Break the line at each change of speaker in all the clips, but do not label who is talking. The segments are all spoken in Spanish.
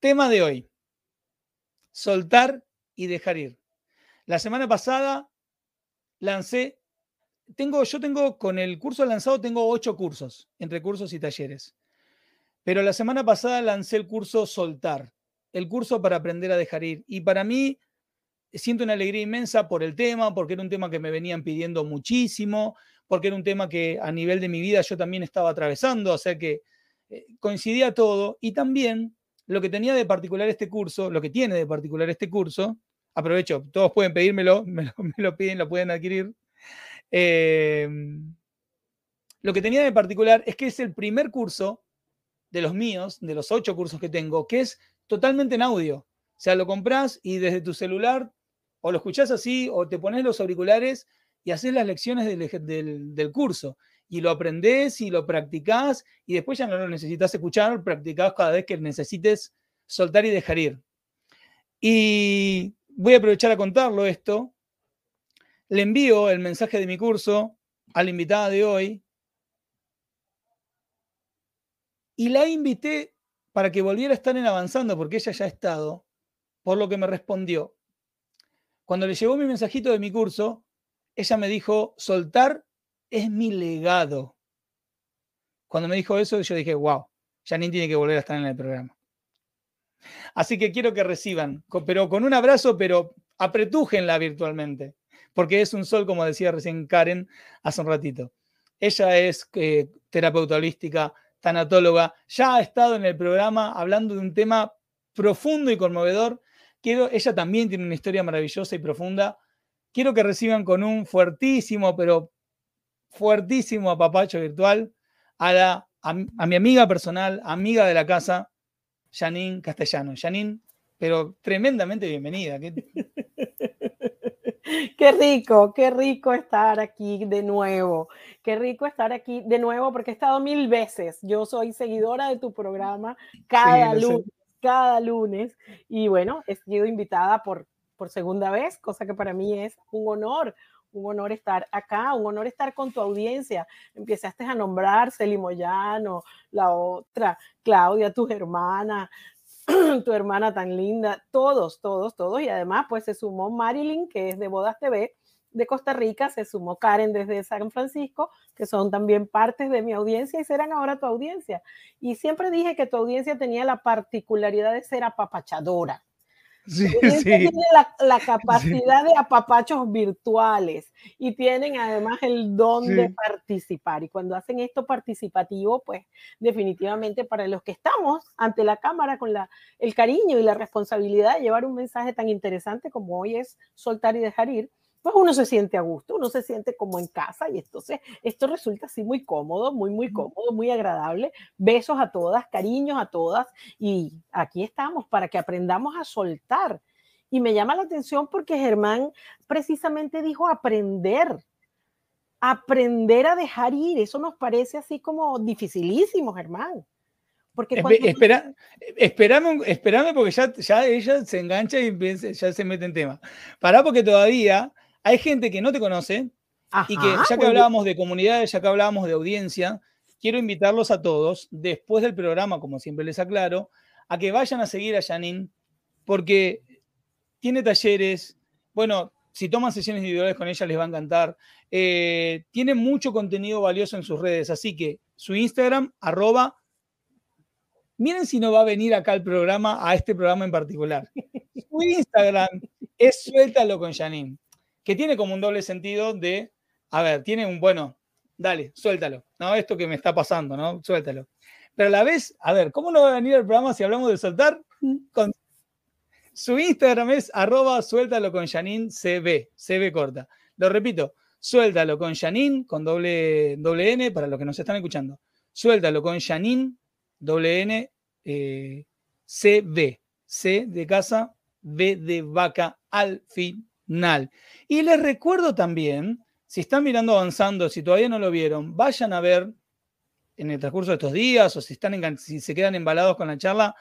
Tema de hoy. Soltar y dejar ir. La semana pasada lancé, tengo, yo tengo con el curso lanzado, tengo ocho cursos, entre cursos y talleres. Pero la semana pasada lancé el curso Soltar, el curso para aprender a dejar ir. Y para mí siento una alegría inmensa por el tema, porque era un tema que me venían pidiendo muchísimo, porque era un tema que a nivel de mi vida yo también estaba atravesando, o sea que eh, coincidía todo. Y también lo que tenía de particular este curso, lo que tiene de particular este curso, aprovecho, todos pueden pedírmelo, me lo, piden, lo pueden adquirir. Em, lo que tenía de particular es que es el primer curso de los míos, de los ocho cursos que tengo, que es totalmente en audio. O sea, lo compras y desde tu celular o lo escuchás así o te pones los auriculares y haces las lecciones del, del curso y lo aprendés y lo practicás y después ya no lo necesitas escuchar, practicás cada vez que necesites soltar y dejar ir. Y voy a aprovechar a contarlo esto. Le envío el mensaje de mi curso a la invitada de hoy y la invité para que volviera a estar en avanzando porque ella ya ha estado, por lo que me respondió. Cuando le llegó mi mensajito de mi curso, ella me dijo soltar es mi legado. Cuando me dijo eso, yo dije, wow, Janine tiene que volver a estar en el programa. Así que quiero que reciban, pero con un abrazo, pero apretújenla virtualmente, porque es un sol, como decía recién Karen hace un ratito. Ella es eh, terapeuta holística, tanatóloga, ya ha estado en el programa hablando de un tema profundo y conmovedor. Quiero, ella también tiene una historia maravillosa y profunda. Quiero que reciban con un fuertísimo, pero fuertísimo apapacho virtual a, la, a, mi amiga personal, amiga de la casa, Janine Castellano. Janine, pero tremendamente bienvenida.
Qué rico, qué rico estar aquí de nuevo. Qué rico estar aquí de nuevo porque he estado mil veces. Yo soy seguidora de tu programa cada lunes, cada lunes. Y bueno, he sido invitada por, por segunda vez, cosa que para mí es un honor, un honor estar acá, un honor estar con tu audiencia. Empezaste a nombrar Celi Moyano, la otra, Claudia, tu hermana, tu hermana tan linda, todos, todos, todos. Y además, pues se sumó Marilyn, que es de Bodas TV de Costa Rica, se sumó Karen desde San Francisco, que son también partes de mi audiencia y serán ahora tu audiencia. Y siempre dije que tu audiencia tenía la particularidad de ser apapachadora Sí, Tiene la, capacidad de apapachos virtuales y tienen además el don de participar. Y cuando hacen esto participativo, pues definitivamente para los que estamos ante la cámara con la, el cariño y la responsabilidad de llevar un mensaje tan interesante como hoy es soltar y dejar ir, pues uno se siente a gusto, uno se siente como en casa y entonces esto resulta así muy cómodo, muy, muy cómodo, muy agradable. Besos a todas, cariños a todas y aquí estamos para que aprendamos a soltar. Y me llama la atención porque Germán precisamente dijo aprender, aprender a dejar ir. Eso nos parece así como dificilísimo, Germán.
Porque espera, espérame, porque ya, ya ella se engancha y ya se mete en tema. Pará porque todavía hay gente que no te conoce y que ya que hablábamos de comunidades, ya que hablábamos de audiencia, quiero invitarlos a todos, después del programa, como siempre les aclaro, a que vayan a seguir a Janine, porque tiene talleres, bueno, si toman sesiones individuales con ella les va a encantar, eh, tiene mucho contenido valioso en sus redes, así que su Instagram, arroba, miren si no va a venir acá al programa, a este programa en particular. Su Instagram es suéltalo con Janine que tiene como un doble sentido de, a ver, tiene un, bueno, dale, suéltalo, ¿no? Esto que me está pasando, ¿no? Suéltalo. Pero a la vez, a ver, ¿cómo no va a venir el programa si hablamos de soltar? Con... Su Instagram es arroba suéltalo con Janine CB, CB corta. Lo repito, suéltalo con Janine, con doble, doble N, para los que nos están escuchando. Suéltalo con Janine, doble N, eh, CB, C de casa, B de vaca al final. Y les recuerdo también, si están mirando avanzando, si todavía no lo vieron, vayan a ver en el transcurso de estos días o si, están si se quedan embalados con la charla,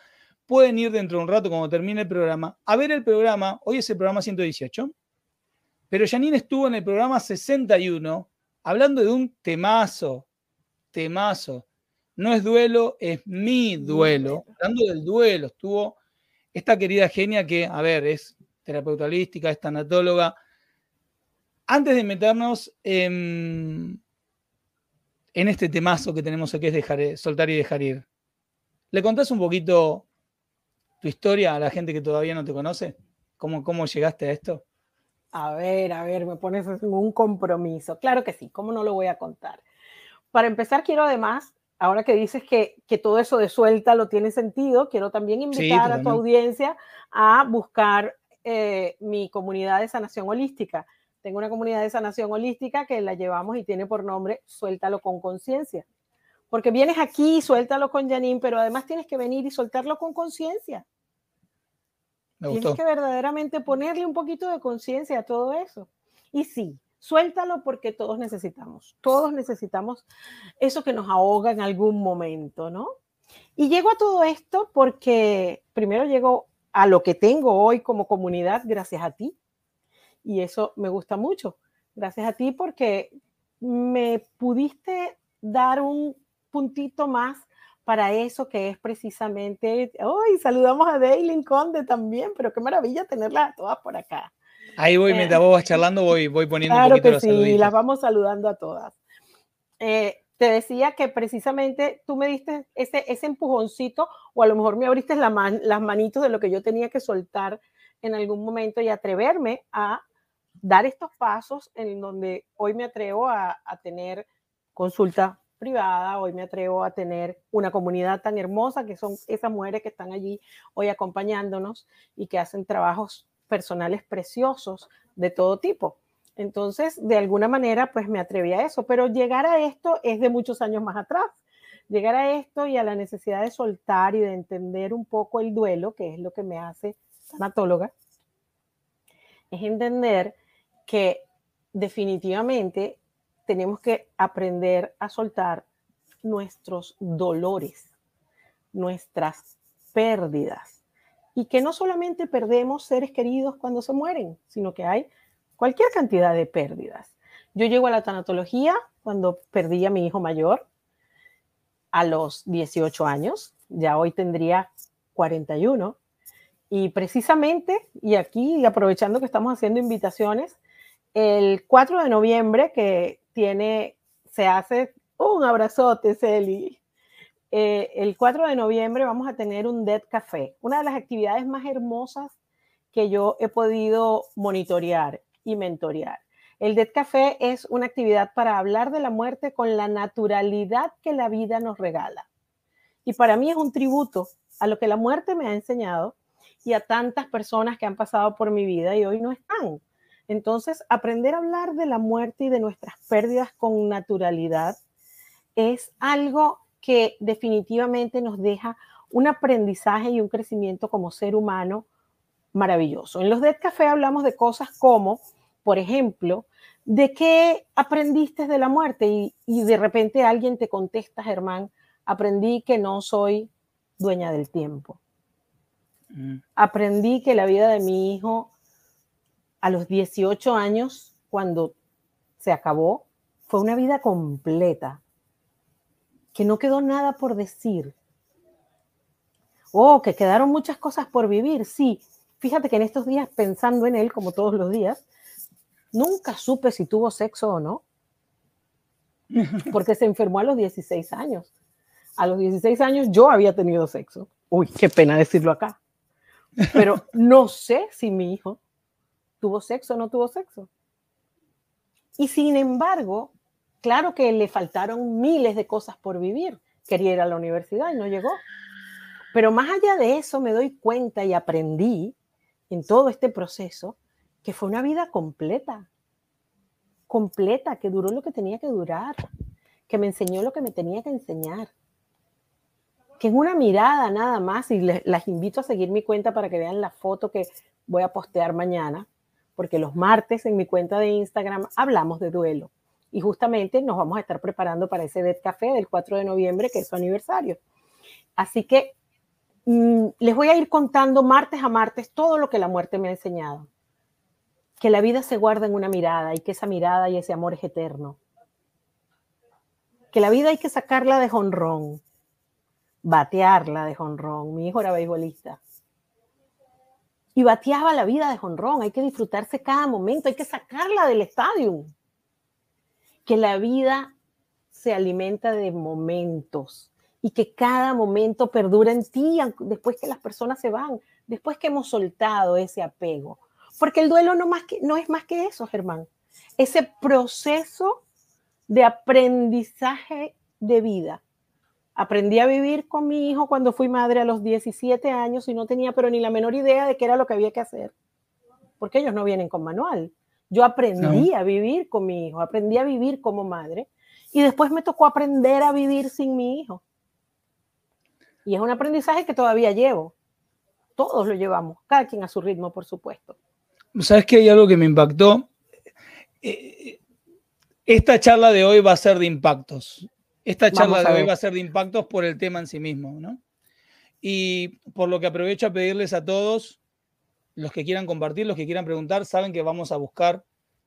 pueden ir dentro de un rato cuando termine el programa a ver el programa. Hoy es el programa 118, pero Janine estuvo en el programa 61 hablando de un temazo, temazo. No es duelo, es mi duelo. Hablando del duelo, estuvo esta querida genia que, a ver, es terapeuta holística, es tanatóloga. Antes de meternos en, en este temazo que tenemos aquí, es dejar, soltar y dejar ir, ¿le contás un poquito tu historia a la gente que todavía no te conoce? ¿Cómo, cómo llegaste a esto?
A ver, a ver, me pones un compromiso. Claro que sí, ¿cómo no lo voy a contar? Para empezar, quiero además ahora que dices que, todo eso de suelta lo tiene sentido, quiero también invitar a tu audiencia a buscar eh, mi comunidad de sanación holística. Tengo una comunidad de sanación holística que la llevamos y tiene por nombre Suéltalo con conciencia. Porque vienes aquí, suéltalo con Janine, pero además tienes que venir y soltarlo con conciencia. Tienes que verdaderamente ponerle un poquito de conciencia a todo eso. Y sí, Suéltalo porque todos necesitamos, todos necesitamos eso que nos ahoga en algún momento, ¿no? Y llego a todo esto porque primero llego a lo que tengo hoy como comunidad gracias a ti. Y eso me gusta mucho. Gracias a ti porque me pudiste dar un puntito más para eso que es precisamente, hoy saludamos a Daylin Conde también, pero qué maravilla tenerlas todas por acá.
Ahí voy, mientras eh, vos vas charlando, voy, voy poniendo
un poquito que sí, las vamos saludando a todas. Eh, te decía que precisamente tú me diste ese, ese empujoncito, o a lo mejor me abriste las manitos de lo que yo tenía que soltar en algún momento y atreverme a dar estos pasos en donde hoy me atrevo a, a tener consulta privada, hoy me atrevo a tener una comunidad tan hermosa que son esas mujeres que están allí hoy acompañándonos y que hacen trabajos personales preciosos de todo tipo. Entonces, de alguna manera, pues me atreví a eso, pero llegar a esto es de muchos años más atrás. Llegar a esto y a la necesidad de soltar y de entender un poco el duelo, que es lo que me hace sanatóloga, es entender que definitivamente tenemos que aprender a soltar nuestros dolores, nuestras pérdidas, y que no solamente perdemos seres queridos cuando se mueren, sino que hay cualquier cantidad de pérdidas. Yo llego a la tanatología cuando perdí a mi hijo mayor a los 18 años, ya hoy tendría 41, y precisamente, y aquí aprovechando que estamos haciendo invitaciones, el 4 de noviembre que tiene, se hace un abrazote, Celi, eh, el 4 de noviembre vamos a tener un Dead Café, una de las actividades más hermosas que yo he podido monitorear y mentorear. El Dead Café es una actividad para hablar de la muerte con la naturalidad que la vida nos regala. Y para mí es un tributo a lo que la muerte me ha enseñado y a tantas personas que han pasado por mi vida y hoy no están. Entonces, aprender a hablar de la muerte y de nuestras pérdidas con naturalidad es algo que definitivamente nos deja un aprendizaje y un crecimiento como ser humano maravilloso. En los Dead Café hablamos de cosas como, por ejemplo, de qué aprendiste de la muerte y, y de repente alguien te contesta, Germán, aprendí que no soy dueña del tiempo. Mm. Aprendí que la vida de mi hijo a los 18 años, cuando se acabó, fue una vida completa, que no quedó nada por decir. Oh, que quedaron muchas cosas por vivir, sí. Fíjate que en estos días, pensando en él, como todos los días, nunca supe si tuvo sexo o no, porque se enfermó a los 16 años. A los 16 años yo había tenido sexo. Uy, qué pena decirlo acá. Pero no sé si mi hijo tuvo sexo o no tuvo sexo. Y sin embargo, Claro que le faltaron miles de cosas por vivir. Quería ir a la universidad y no llegó. Pero más allá de eso, me doy cuenta y aprendí en todo este proceso que fue una vida completa, completa, que duró lo que tenía que durar, que me enseñó lo que me tenía que enseñar. que en una mirada nada más, y les, las invito a seguir mi cuenta para que vean la foto que voy a postear mañana, porque los martes en mi cuenta de Instagram hablamos de duelo. Y justamente nos vamos a estar preparando para ese Dead Café del 4 de noviembre, que es su aniversario. Así que les voy a ir contando martes a martes todo lo que la muerte me ha enseñado. Que la vida se guarda en una mirada y que esa mirada y ese amor es eterno. Que la vida hay que sacarla de jonrón, batearla de jonrón. Mi hijo era beisbolista. Y bateaba la vida de jonrón. Hay que disfrutarse cada momento, hay que sacarla del estadio. Que la vida se alimenta de momentos y que cada momento perdura en ti después que las personas se van, después que hemos soltado ese apego. Porque el duelo no, más que, no es más que eso, Germán. Ese proceso de aprendizaje de vida Aprendí a vivir con mi hijo cuando fui madre a los 17 años y no tenía pero ni la menor idea de qué era lo que había que hacer, porque ellos no vienen con manual. Yo aprendí a vivir con mi hijo, aprendí a vivir como madre y después me tocó aprender a vivir sin mi hijo. Y es un aprendizaje que todavía llevo. Todos lo llevamos, cada quien a su ritmo, por supuesto.
¿Sabes que hay algo que me impactó? Eh, esta charla de hoy va a ser de impactos. Esta charla de hoy va a ser de impactos por el tema en sí mismo, ¿no? Y por lo que aprovecho a pedirles a todos, los que quieran compartir, los que quieran preguntar, saben que vamos a buscar,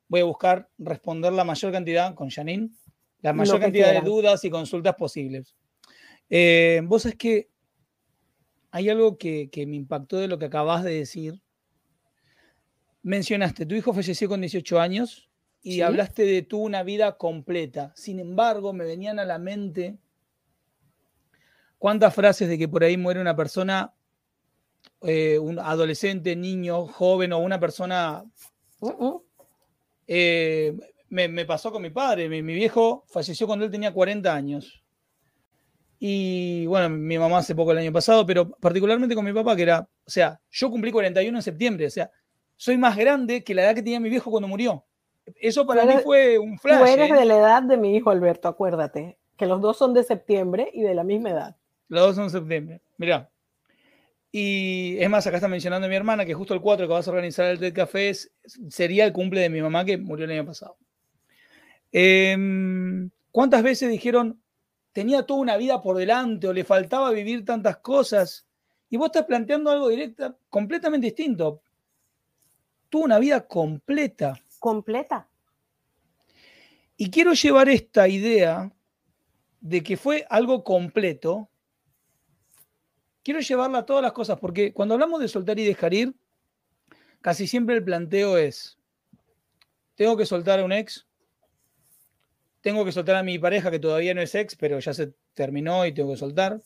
voy a buscar responder la mayor cantidad, con Janine, la mayor cantidad de dudas y consultas posibles. Eh, vos es que hay algo que, que me impactó de lo que acabas de decir. Mencionaste, tu hijo falleció con 18 años, y hablaste de tú una vida completa. Sin embargo, me venían a la mente cuántas frases de que por ahí muere una persona, eh, un adolescente, niño, joven o una persona... Uh-uh. Eh, me, pasó con mi padre, mi, viejo falleció cuando él tenía 40 años. Y bueno, mi mamá hace poco el año pasado, pero particularmente con mi papá, que era, o sea, yo cumplí 41 en septiembre, o sea, soy más grande que la edad que tenía mi viejo cuando murió. Eso para mí fue un flash.
Tú eres ¿eh? de la edad de mi hijo Alberto, acuérdate, que los dos son de septiembre y de la misma edad.
Los dos son de septiembre, mira. Y es más, acá está mencionando a mi hermana que justo el 4 que vas a organizar el TED Café sería el cumple de mi mamá que murió el año pasado. Em, ¿Cuántas veces dijeron, tenía toda una vida por delante o le faltaba vivir tantas cosas? Y vos estás planteando algo directo, completamente distinto. Tuvo una vida completa
completa.
Y quiero llevar esta idea de que fue algo completo, quiero llevarla a todas las cosas, porque cuando hablamos de soltar y dejar ir, casi siempre el planteo es, tengo que soltar a un ex, tengo que soltar a mi pareja que todavía no es ex, pero ya se terminó y tengo que soltar,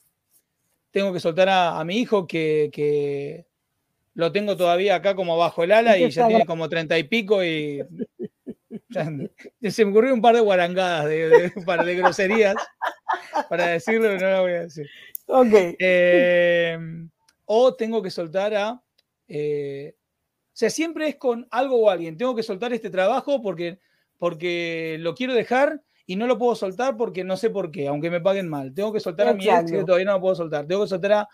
tengo que soltar a, mi hijo que, que lo tengo todavía acá como bajo el ala y ya tiene como treinta y pico y se me ocurrió un par de guarangadas, de, un par de groserías para decirlo, pero no lo voy a decir.
Ok.
Eh, o tengo que soltar a... Eh, o sea, siempre es con algo o alguien. Tengo que soltar este trabajo porque, porque lo quiero dejar y no lo puedo soltar porque no sé por qué, aunque me paguen mal. Tengo que soltar a mi ex que todavía no lo puedo soltar. Tengo que soltar a,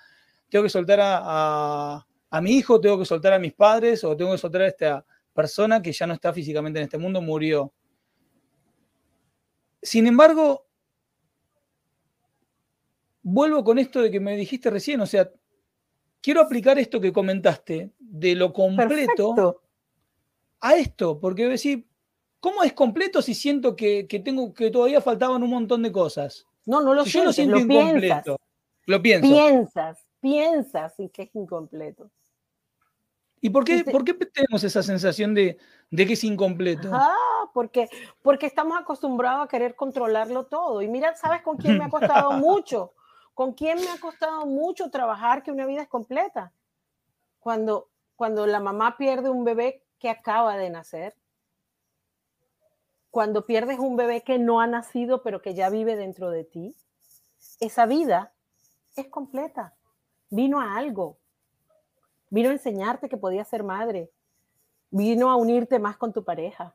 tengo que soltar a a mi hijo, tengo que soltar a mis padres o tengo que soltar a esta persona que ya no está físicamente en este mundo, murió. Sin embargo, vuelvo con esto de que me dijiste recién, o sea, quiero aplicar esto que comentaste de lo completo a esto, porque decir, ¿cómo es completo si siento que, tengo que todavía faltaban un montón de cosas?
No, no lo, yo lo siento incompleto.
Lo pienso.
Piensas, piensas y que es incompleto.
¿Y por qué, por qué tenemos esa sensación de, que es incompleto?
Ah, porque, porque estamos acostumbrados a querer controlarlo todo. Y mira, ¿sabes con quién me ha costado mucho? ¿Con quién me ha costado mucho trabajar que una vida es completa? Cuando, cuando la mamá pierde un bebé que acaba de nacer. Cuando pierdes un bebé que no ha nacido, pero que ya vive dentro de ti. Esa vida es completa. Vino a algo, Vino a enseñarte que podías ser madre. Vino a unirte más con tu pareja.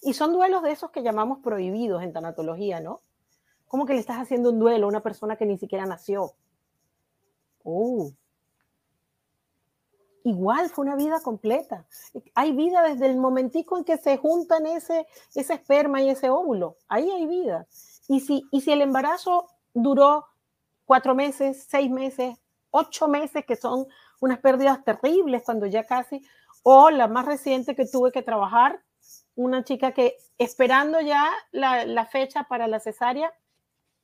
Y son duelos de esos que llamamos prohibidos en tanatología, ¿no? ¿Cómo que le estás haciendo un duelo a una persona que ni siquiera nació? Oh. Igual fue una vida completa. Hay vida desde el momentico en que se juntan ese, ese esperma y ese óvulo. Ahí hay vida. Y si, y si el embarazo duró cuatro meses, seis meses, ocho meses, que son unas pérdidas terribles cuando ya casi, o la más reciente que tuve que trabajar, una chica que esperando ya la, la fecha para la cesárea,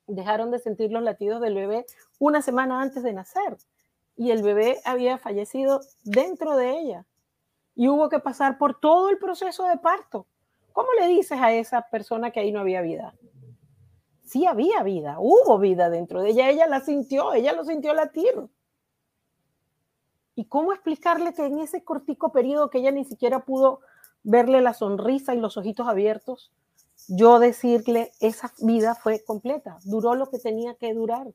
dejaron de sentir los latidos del bebé una semana antes de nacer y el bebé había fallecido dentro de ella y hubo que pasar por todo el proceso de parto. ¿Cómo le dices a esa persona que ahí no había vida? Sí había vida, hubo vida dentro de ella, ella la sintió, ella lo sintió latir. ¿Y cómo explicarle que en ese cortico periodo que ella ni siquiera pudo verle la sonrisa y los ojitos abiertos, yo decirle esa vida fue completa, duró lo que tenía que durar,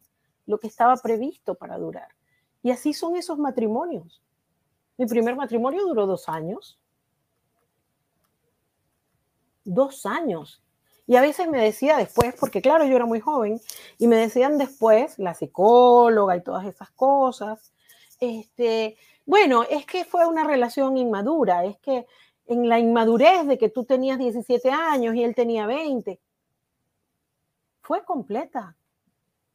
lo que estaba previsto para durar. Y así son esos matrimonios. Mi primer matrimonio duró dos años. Dos años. Y a veces me decía después, porque claro, yo era muy joven, y me decían después, la psicóloga y todas esas cosas, este, bueno, es que fue una relación inmadura, es que en la inmadurez de que tú tenías 17 años y él tenía 20. Fue completa.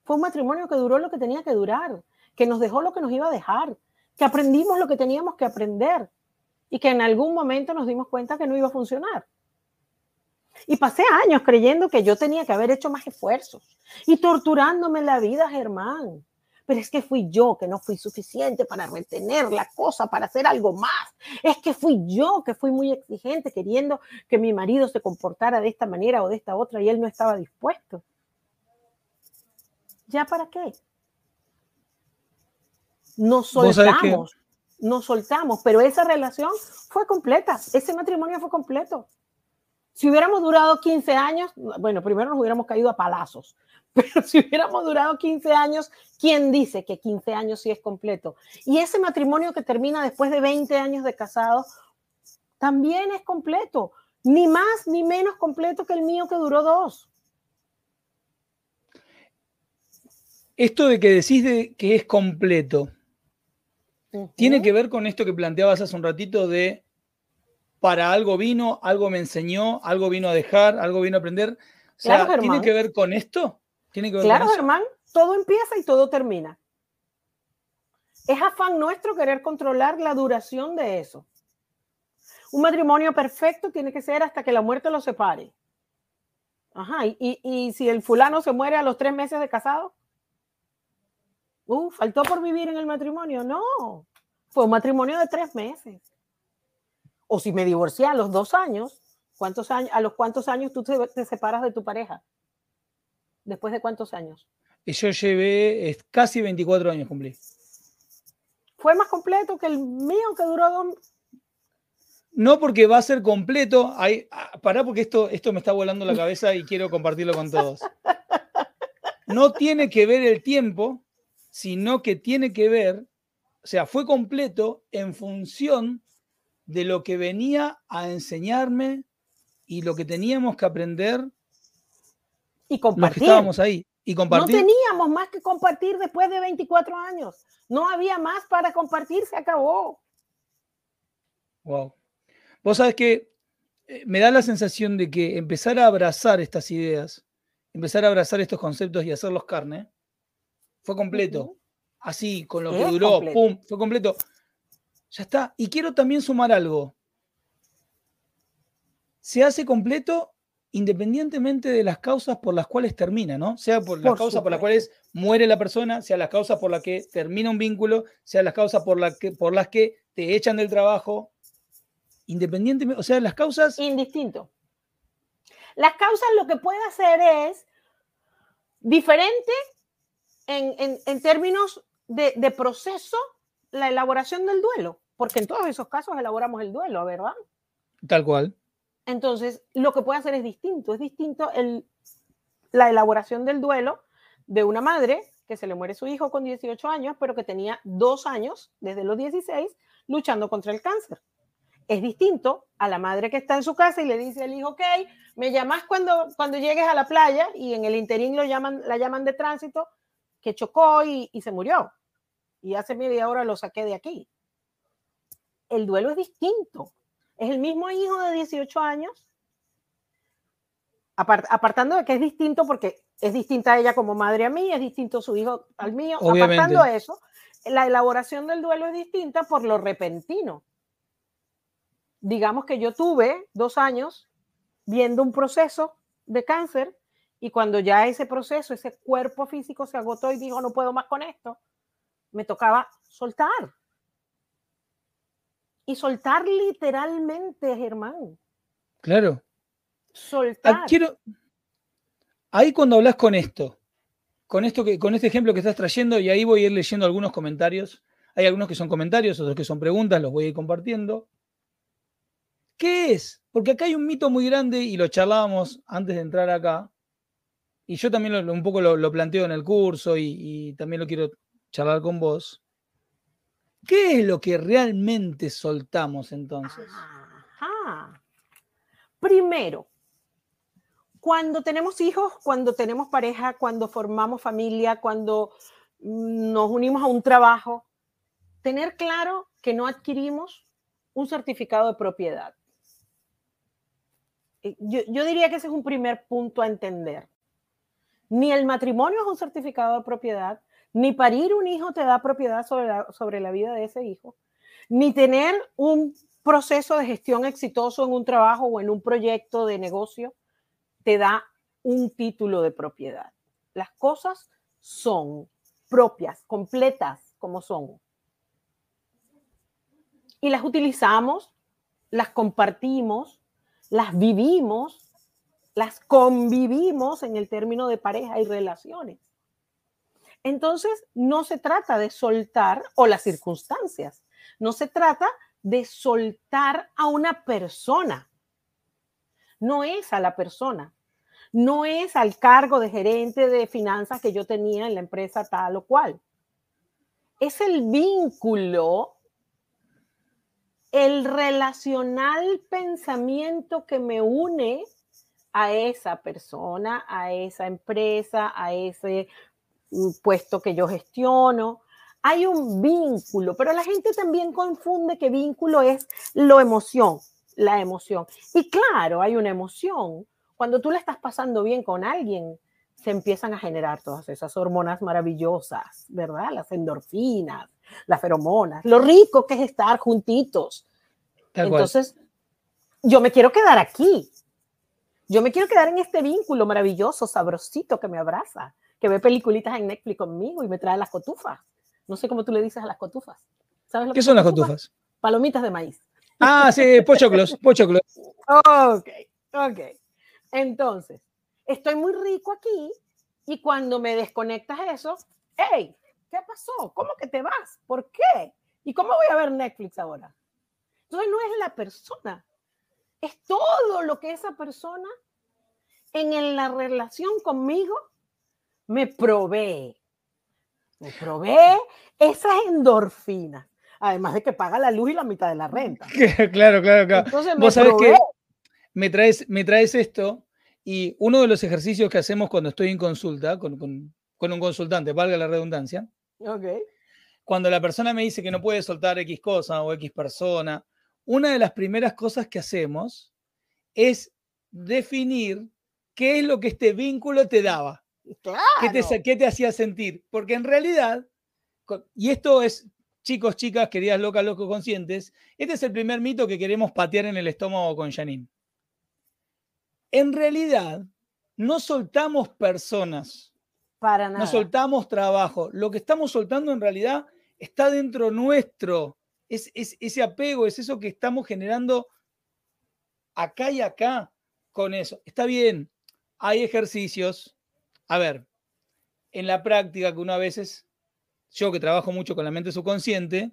Fue un matrimonio que duró lo que tenía que durar, que nos dejó lo que nos iba a dejar, que aprendimos lo que teníamos que aprender y que en algún momento nos dimos cuenta que no iba a funcionar. Y pasé años creyendo que yo tenía que haber hecho más esfuerzos y torturándome la vida, Germán pero es que fui yo que no fui suficiente para retener la cosa, para hacer algo más. Es que fui yo que fui muy exigente queriendo que mi marido se comportara de esta manera o de esta otra y él no estaba dispuesto. ¿Ya para qué? Nos soltamos, nos soltamos, pero esa relación fue completa, ese matrimonio fue completo. Si hubiéramos durado 15 años, bueno, primero nos hubiéramos caído a palazos, pero si hubiéramos durado 15 años, ¿quién dice que 15 años sí es completo? Y ese matrimonio que termina después de 20 años de casado, también es completo, ni más ni menos completo que el mío que duró dos.
Esto de que decís de que es completo, tiene que ver con esto que planteabas hace un ratito de para algo vino, algo me enseñó, algo vino a dejar, algo vino a aprender. O sea, ¿tiene que ver con esto?
claro, Germán, todo empieza y todo termina. Es afán nuestro querer controlar la duración de eso. Un matrimonio perfecto tiene que ser hasta que la muerte lo separe. Ajá, y, si el fulano se muere a los tres meses de casado, uh, faltó por vivir en el matrimonio. No, fue un matrimonio de tres meses. O si me divorcié a los dos años, ¿cuántos años ¿a los cuántos años tú te separas de tu pareja? ¿Después de cuántos años?
Yo llevé casi 24 años cumplí.
¿Fue más completo que el mío que duró dos?
No, porque va a ser completo. Hay, ah, pará, porque esto, esto me está volando la cabeza y quiero compartirlo con todos. No tiene que ver el tiempo, sino que tiene que ver, o sea, fue completo en función de lo que venía a enseñarme y lo que teníamos que aprender
y compartir.
estábamos ahí. Y compartir.
No teníamos más que compartir después de 24 años. No había más para compartir, se acabó.
Wow. Vos sabés que eh, me da la sensación de que empezar a abrazar estas ideas, empezar a abrazar estos conceptos y hacerlos carne, fue completo. Así, con lo que duró, pum, fue completo. Ya está. Y quiero también sumar algo. Se hace completo independientemente de las causas por las cuales termina, ¿no? Sea por las causas por las cuales muere la persona, sea las causas por las que termina un vínculo, sea las causas por, que, por las que te echan del trabajo, independientemente, o sea, las causas...
Indistinto. Las causas lo que puede hacer es diferente en, términos de, de proceso, la elaboración del duelo, porque en todos esos casos elaboramos el duelo, ¿verdad?
Tal cual.
Entonces, lo que puede hacer es distinto. Es distinto el, la elaboración del duelo de una madre que se le muere su hijo con 18 años, pero que tenía dos años, desde los 16, luchando contra el cáncer. Es distinto a la madre que está en su casa y le dice al hijo, ok, me llamas cuando, cuando llegues a la playa y en el interín lo llaman, la llaman de tránsito, que chocó y, y se murió. Y hace media hora lo saqué de aquí. El duelo es distinto. Es el mismo hijo de 18 años, apartando de que es distinto porque es distinta ella como madre a mí, es distinto su hijo al mío.
Obviamente.
Apartando eso, la elaboración del duelo es distinta por lo repentino. Digamos que yo tuve dos años viendo un proceso de cáncer y cuando ya ese proceso, ese cuerpo físico se agotó y dijo, no puedo más con esto, me tocaba soltar. Y soltar literalmente, Germán.
Claro.
Soltar.
Ah, quiero, ahí cuando hablas con esto, con esto que, con este ejemplo que estás trayendo, y ahí voy a ir leyendo algunos comentarios. Hay algunos que son comentarios, otros que son preguntas, los voy a ir compartiendo. ¿Qué es? Porque acá hay un mito muy grande y lo charlábamos antes de entrar acá. Y yo también un poco lo, planteo en el curso y, también lo quiero charlar con vos. ¿Qué es lo que realmente soltamos entonces?
Ajá. Primero, cuando tenemos hijos, cuando tenemos pareja, cuando formamos familia, cuando nos unimos a un trabajo, tener claro que no adquirimos un certificado de propiedad. Yo, yo, diría que ese es un primer punto a entender. Ni el matrimonio es un certificado de propiedad, ni parir un hijo te da propiedad sobre la, sobre la vida de ese hijo, ni tener un proceso de gestión exitoso en un trabajo o en un proyecto de negocio te da un título de propiedad. Las cosas son propias, completas como son. Y las utilizamos, las compartimos, las vivimos, las convivimos en el término de pareja y relaciones. Entonces, no se trata de soltar o las circunstancias, no se trata de soltar a una persona. No es a la persona, no es al cargo de gerente de finanzas que yo tenía en la empresa tal o cual. Es el vínculo, el relacional pensamiento que me une a esa persona, a esa empresa, a ese puesto que yo gestiono. Hay un vínculo, pero la gente también confunde que vínculo es lo emoción, la emoción. Y claro, hay una emoción. Cuando tú le estás pasando bien con alguien, se empiezan a generar todas esas hormonas maravillosas, ¿verdad? Las endorfinas, las feromonas, lo rico que es estar juntitos. Entonces, yo me quiero quedar aquí. Yo me quiero quedar en este vínculo maravilloso, sabrosito que me abraza que ve peliculitas en Netflix conmigo y me trae las cotufas. No sé cómo tú le dices a las cotufas.
¿Sabes lo ¿Qué son las cotufas?
Palomitas de maíz.
Ah, sí, pochoclos, pochoclos.
Ok, ok. Entonces, estoy muy rico aquí y cuando me desconectas eso, hey, ¿qué pasó? ¿Cómo que te vas? ¿Por qué? ¿Y cómo voy a ver Netflix ahora? Entonces no es la persona, es todo lo que esa persona en la relación conmigo me provee. Me provee esas endorfinas. Además de que paga la luz y la mitad de la renta.
claro, claro, claro. Entonces Vos sabés que me traes, me traes esto y uno de los ejercicios que hacemos cuando estoy en consulta con, con, con un consultante, valga la redundancia.
Okay.
Cuando la persona me dice que no puede soltar X cosa o X persona, una de las primeras cosas que hacemos es definir qué es lo que este vínculo te daba.
Claro.
¿Qué, te, ¿Qué te hacía sentir? Porque en realidad, y esto es, chicos, chicas, queridas locas, locos conscientes, este es el primer mito que queremos patear en el estómago con Janine. En realidad, no soltamos personas.
Para nada.
No soltamos trabajo. Lo que estamos soltando en realidad está dentro nuestro. Es, es ese apego, es eso que estamos generando acá y acá con eso. Está bien, hay ejercicios a ver, en la práctica que uno a veces, yo que trabajo mucho con la mente subconsciente,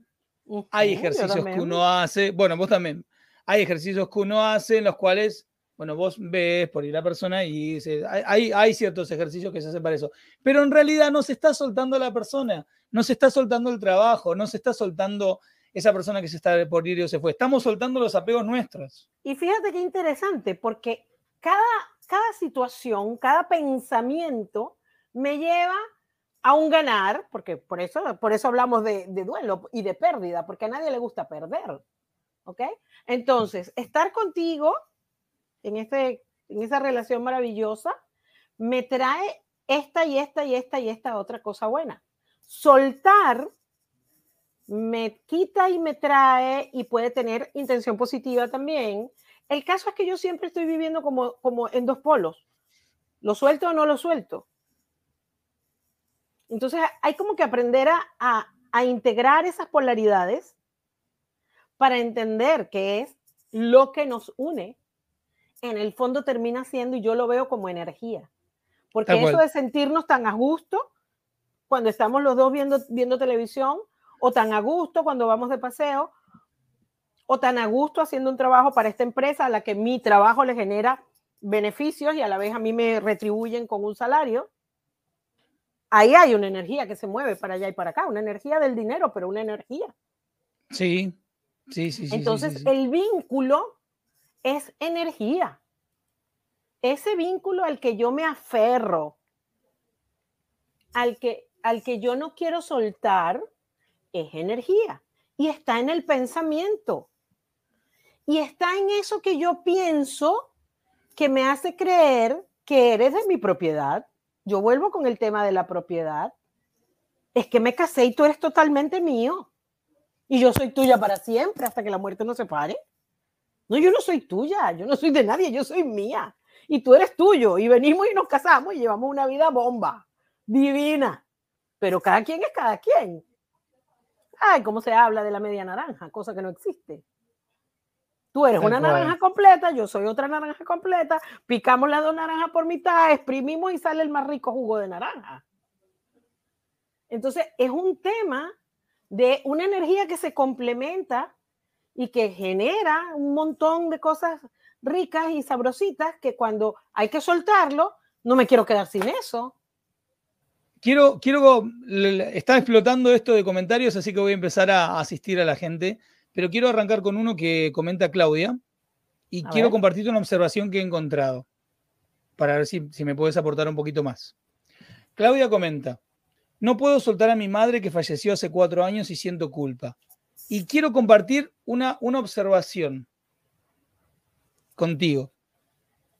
hay ejercicios que uno hace, bueno, vos también, hay ejercicios que uno hace en los cuales, bueno, vos ves por ir a la persona y dice, hay, hay ciertos ejercicios que se hacen para eso, pero en realidad no se está soltando la persona, no se está soltando el trabajo, no se está soltando esa persona que se está por ir o se fue. Estamos soltando los apegos nuestros.
Y fíjate qué interesante, porque cada, cada situación, cada pensamiento me lleva a un ganar, porque por eso, por eso hablamos de, duelo y de pérdida, porque a nadie le gusta perder. ¿Ok? Entonces, estar contigo en, este, en esa relación maravillosa me trae esta y esta y esta y esta otra cosa buena. Soltar me quita y me trae y puede tener intención positiva también. El caso es que yo siempre estoy viviendo como, como en dos polos. ¿Lo suelto o no lo suelto? Entonces hay como que aprender a, a integrar esas polaridades para entender que es lo que nos une. En el fondo termina siendo, y yo lo veo como energía. Porque eso de sentirnos tan a gusto cuando estamos los dos viendo, viendo televisión, o tan a gusto cuando vamos de paseo, o tan a gusto haciendo un trabajo para esta empresa a la que mi trabajo le genera beneficios y a la vez a mí me retribuyen con un salario. Ahí hay una energía que se mueve para allá y para acá, una energía del dinero, pero una energía.
Sí, sí, sí. sí
Entonces, el vínculo es energía ese vínculo al que yo me aferro, al que, al que yo no quiero soltar, es energía y está en el pensamiento. Y está en eso que yo pienso que me hace creer que eres de mi propiedad. Yo vuelvo con el tema de la propiedad. Es que me casé y tú eres totalmente mío. Y yo soy tuya para siempre hasta que la muerte nos separe. No, yo no soy tuya, yo no soy de nadie, yo soy mía y tú eres tuyo y venimos y nos casamos y llevamos una vida bomba, divina, pero cada quien es cada quien. Ay, ¿cómo se habla de la media naranja? Cosa que no existe. Tú eres una naranja completa, yo soy otra naranja completa, picamos las dos naranjas por mitad, exprimimos y sale el más rico jugo de naranja. Entonces, es un tema de una energía que se complementa y que genera un montón de cosas ricas y sabrositas que cuando hay que soltarlo, no me quiero quedar sin eso.
Quiero, quiero, está explotando esto de comentarios, así que voy a empezar a asistir a la gente, pero quiero arrancar con uno que comenta Claudia y quiero compartirte una observación que he encontrado para ver si, si me puedes aportar un poquito más. Claudia comenta, no puedo soltar a mi madre que falleció hace cuatro años y siento culpa. Y quiero compartir una, una observación contigo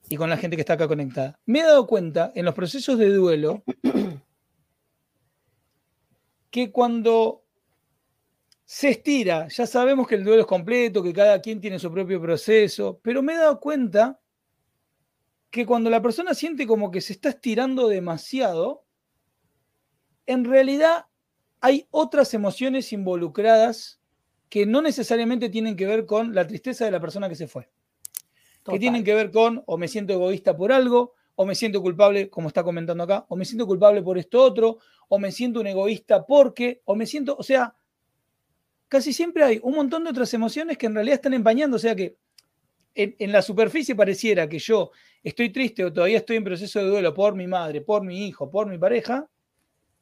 y con la gente que está acá conectada. Me he dado cuenta en los procesos de duelo que cuando se estira, ya sabemos que el duelo es completo, que cada quien tiene su propio proceso, pero me he dado cuenta que cuando la persona siente como que se está estirando demasiado, en realidad hay otras emociones involucradas que no necesariamente tienen que ver con la tristeza de la persona que se fue. Que tienen que ver con o me siento egoísta por algo, o me siento culpable, como está comentando acá, o me siento culpable por esto otro, o me siento un egoísta porque, o me siento, o sea, casi siempre hay un montón de otras emociones que en realidad están empañando, o sea que en, la superficie pareciera que yo estoy triste o todavía estoy en proceso de duelo por mi madre, por mi hijo, por mi pareja,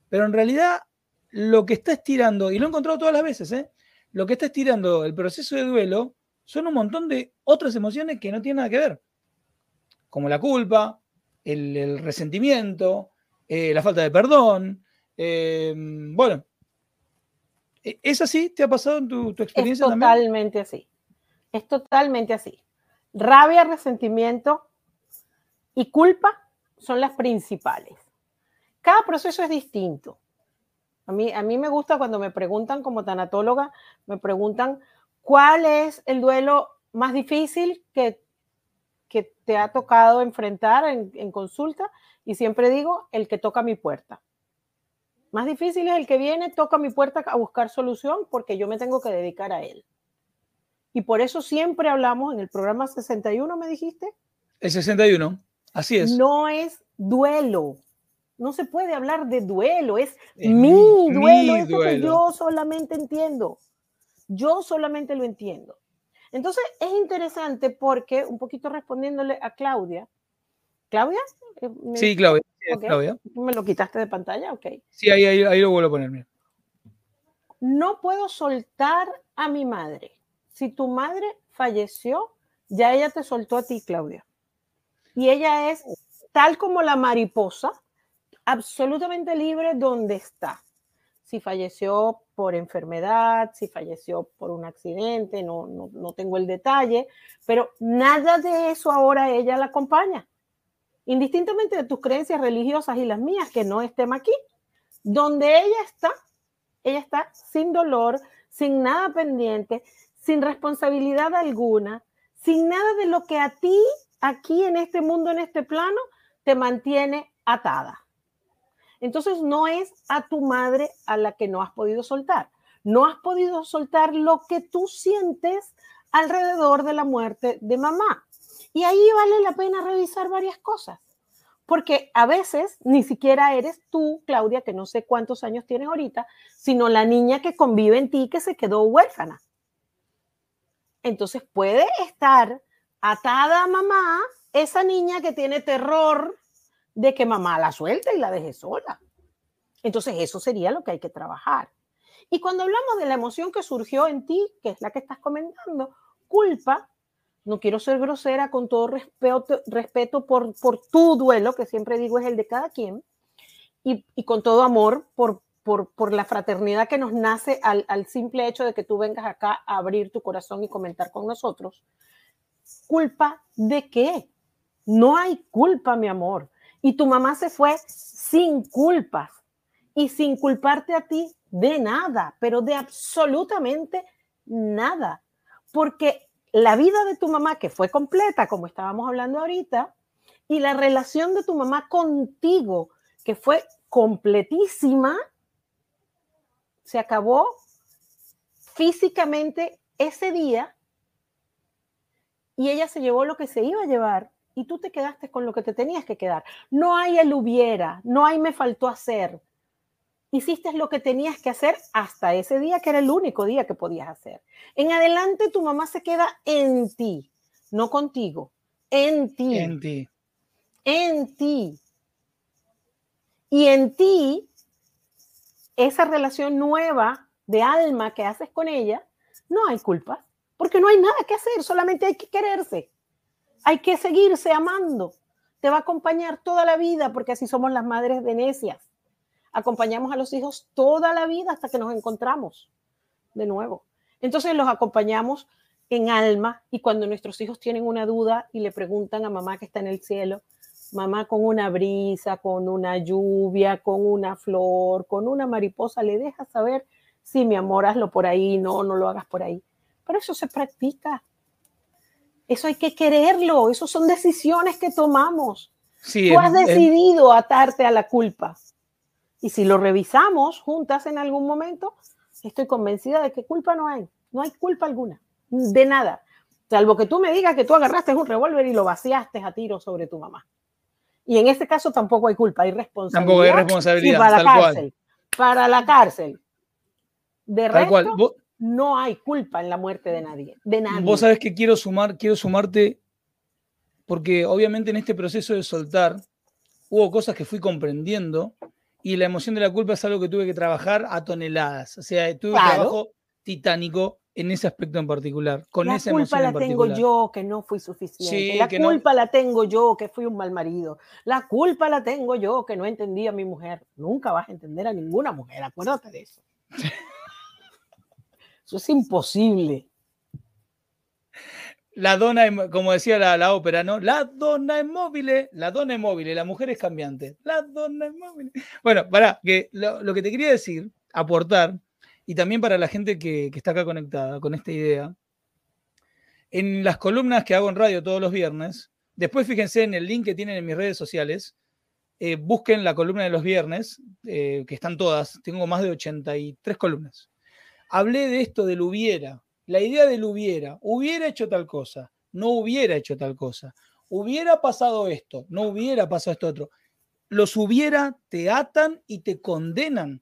pero en realidad lo que está estirando, y lo he encontrado todas las veces, ¿eh? lo que está estirando el proceso de duelo son un montón de otras emociones que no tienen nada que ver, como la culpa, el, resentimiento, eh, la falta de perdón. Eh, bueno, ¿e-, ¿es así? ¿Te ha pasado en tu, experiencia?
Es totalmente así. Es totalmente así. Rabia, resentimiento y culpa son las principales. Cada proceso es distinto. A mí, a mí me gusta cuando me preguntan como tanatóloga, me preguntan ¿Cuál es el duelo más difícil que, que te ha tocado enfrentar en, consulta? Y siempre digo, el que toca mi puerta. Más difícil es el que viene, toca mi puerta a buscar solución porque yo me tengo que dedicar a él. Y por eso siempre hablamos en el programa 61, me dijiste.
El 61, así es.
No es duelo. No se puede hablar de duelo, es, mi, duelo, lo que yo solamente entiendo. Yo solamente lo entiendo. Entonces es interesante porque, un poquito respondiéndole a Claudia, ¿Claudia?
Eh, sí, Claudia.
¿Me lo quitaste de pantalla? Ok.
Sí, ahí, ahí, lo vuelvo a poner.
No puedo soltar a mi madre. Si tu madre falleció, ya ella te soltó a ti, Claudia. Y ella es tal como la mariposa, absolutamente libre donde está. Si falleció por enfermedad, si falleció por un accidente, no, no, no tengo el detalle, pero nada de eso ahora ella la acompaña. Indistintamente de tus creencias religiosas y las mías, que no es tema aquí, donde ella está, ella está sin dolor, sin nada pendiente, sin responsabilidad alguna, sin nada de lo que a ti, aquí en este mundo, en este plano, te mantiene atada. Entonces no es a tu madre a la que no has podido soltar. No has podido soltar lo que tú sientes alrededor de la muerte de mamá. Y ahí vale la pena revisar varias cosas. Porque a veces ni siquiera eres tú, Claudia, que no sé cuántos años tienes ahorita, sino la niña que convive en ti que se quedó huérfana. Entonces puede estar atada a mamá esa niña que tiene terror de que mamá la suelte y la deje sola. Entonces eso sería lo que hay que trabajar. Y cuando hablamos de la emoción que surgió en ti, que es la que estás comentando, culpa, no quiero ser grosera con todo respeto, respeto por, tu duelo, que siempre digo es el de cada quien, y, con todo amor por, la fraternidad que nos nace al, al simple hecho de que tú vengas acá a abrir tu corazón y comentar con nosotros. ¿Culpa de qué? No hay culpa, mi amor. Y tu mamá se fue sin culpas y sin culparte a ti de nada, pero de absolutamente nada. Porque la vida de tu mamá, que fue completa, como estábamos hablando ahorita, y la relación de tu mamá contigo, que fue completísima, se acabó físicamente ese día y ella se llevó lo que se iba a llevar y tú te quedaste con lo que te tenías que quedar. No hay el hubiera, no hay me faltó hacer. Hiciste lo que tenías que hacer hasta ese día, que era el único día que podías hacer. En adelante tu mamá se queda en ti, no contigo, en ti.
En ti.
En ti. Y en ti, esa relación nueva de alma que haces con ella, no hay culpa, porque no hay nada que hacer, solamente hay que quererse. Hay que seguirse amando. Te va a acompañar toda la vida porque así somos las madres de necias. Acompañamos a los hijos toda la vida hasta que nos encontramos de nuevo. Entonces los acompañamos en alma y cuando nuestros hijos tienen una duda y le preguntan a mamá que está en el cielo, mamá con una brisa, con una lluvia, con una flor, con una mariposa, le dejas saber, sí, mi amor, hazlo por ahí, no, no lo hagas por ahí. Pero eso se practica, eso hay que quererlo, eso son decisiones que tomamos. Tú has decidido atarte a la culpa. Y si lo revisamos juntas en algún momento, estoy convencida de que culpa no hay. No hay culpa alguna, de nada. Salvo que tú me digas que tú agarraste un revólver y lo vaciaste a tiro sobre tu mamá. Y en este caso tampoco hay culpa, hay responsabilidad.
Tampoco hay responsabilidad.
para la cárcel. Para la cárcel. De resto, no hay culpa en la muerte de nadie, de nadie.
Vos sabés que quiero sumar, quiero sumarte, porque obviamente en este proceso de soltar hubo cosas que fui comprendiendo y la emoción de la culpa es algo que tuve que trabajar a toneladas. O sea, tuve un trabajo titánico en ese aspecto en particular, con
la
esa
culpa la tengo yo que no fui suficiente. la culpa la tengo yo que fui un mal marido. La culpa la tengo yo que no entendí a mi mujer. Nunca vas a entender a ninguna mujer, acuérdate de eso. Es imposible.
La dona, como decía la, ópera, ¿no? La dona es móvil, la dona es móvil, la mujer es cambiante. La dona es móvil. Bueno, para, que lo, que te quería decir, aportar, y también para la gente que, está acá conectada con esta idea, en las columnas que hago en radio todos los viernes, después fíjense en el link que tienen en mis redes sociales, eh, busquen la columna de los viernes, eh, que están todas, tengo más de 83 columnas hablé de esto del hubiera, la idea del hubiera, hubiera hecho tal cosa, no hubiera hecho tal cosa, hubiera pasado esto, no hubiera pasado esto otro. Los hubiera te atan y te condenan.